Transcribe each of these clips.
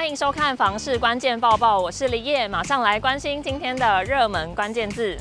欢迎收看《房市关键报报》，我是李叶，马上来关心今天的热门关键字。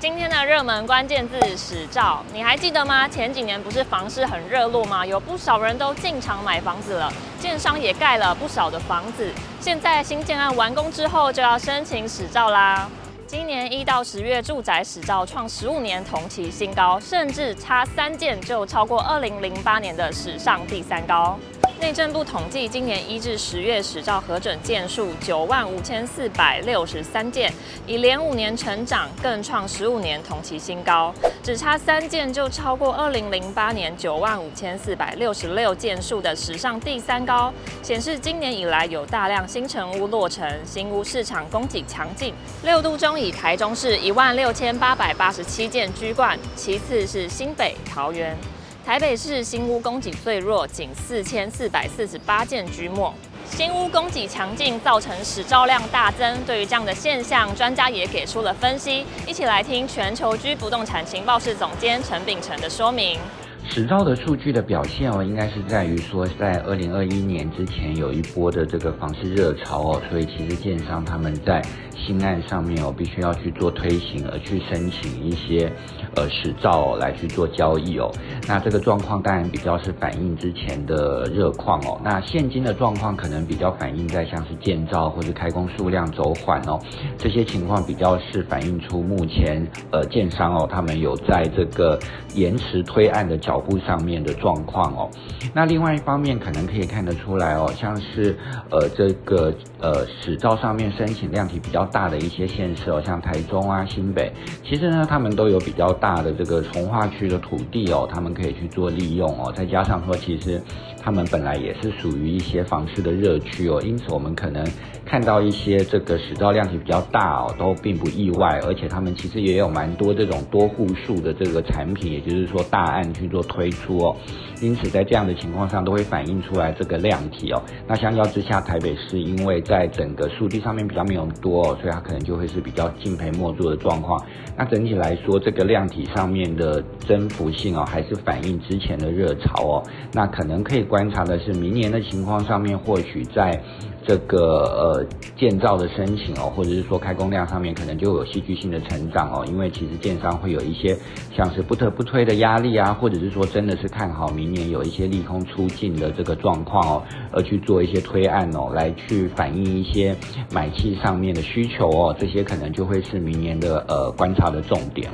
今天的热门关键字“史照”，你还记得吗？前几年不是房市很热络吗？有不少人都进场买房子了，建商也盖了不少的房子。现在新建案完工之后，就要申请史照啦。今年一到十月，住宅史照创十五年同期新高，甚至差三件就超过二零零八年的史上第三高。内政部统计，今年一至十月使照核准件数九万五千四百六十三件，已连五年成长，更创十五年同期新高。只差三件就超过二零零八年九万五千四百六十六件数的史上第三高，显示今年以来有大量新成屋落成，新屋市场供给强劲。六都中以台中市一万六千八百八十七件居冠，其次是新北、桃园。台北市新屋供给最弱，仅四千四百四十八件居末。新屋供给强劲，造成使照量大增。对于这样的现象，专家也给出了分析。一起来听全球居不动产情报室总监陈秉承的说明。使照的数据的表现哦，应该是在于说，在二零二一年之前有一波的这个房市热潮哦，所以其实建商他们在新案上面哦，必须要去做推行，而去申请一些呃使照来去做交易哦。那这个状况当然比较是反映之前的热况哦。那现今的状况可能比较反映在像是建照或者开工数量走缓哦，这些情况比较是反映出目前呃建商哦，他们有在这个延迟推案的角脚步上面的状况哦。那另外一方面可能可以看得出来哦，像是呃这个呃使照上面申请量体比较大的一些县市哦，像台中啊、新北，其实呢，他们都有比较大的这个从化区的土地哦，他们可以去做利用哦。再加上说，其实他们本来也是属于一些房市的热区哦，因此我们可能看到一些这个使照量体比较大哦，都并不意外。而且他们其实也有蛮多这种多户数的这个产品，也就是说大案去做推出哦。因此在这样的情况上，都会反映出来这个量体哦。那相较之下，台北市因为在整个数地上面比较没有多哦，所以它可能。就会是比较敬陪末座的状况。那整体来说，这个量体上面的增幅性哦，还是反映之前的热潮哦。那可能可以观察的是，明年的情况上面，或许在。这个呃建造的申请哦，或者是说开工量上面，可能就有戏剧性的成长哦，因为其实建商会有一些像是不得不推的压力啊，或者是说真的是看好明年有一些利空出尽的这个状况哦，而去做一些推案哦，来去反映一些买气上面的需求哦，这些可能就会是明年的呃观察的重点。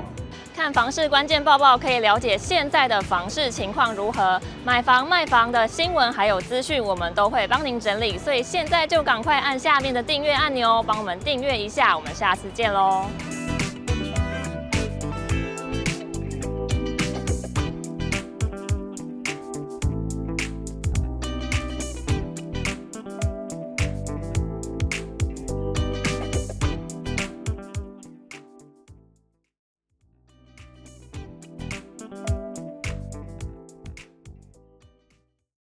看房市关键报报，可以了解现在的房市情况如何，买房卖房的新闻还有资讯，我们都会帮您整理。所以现在就赶快按下面的订阅按钮，帮我们订阅一下。我们下次见喽。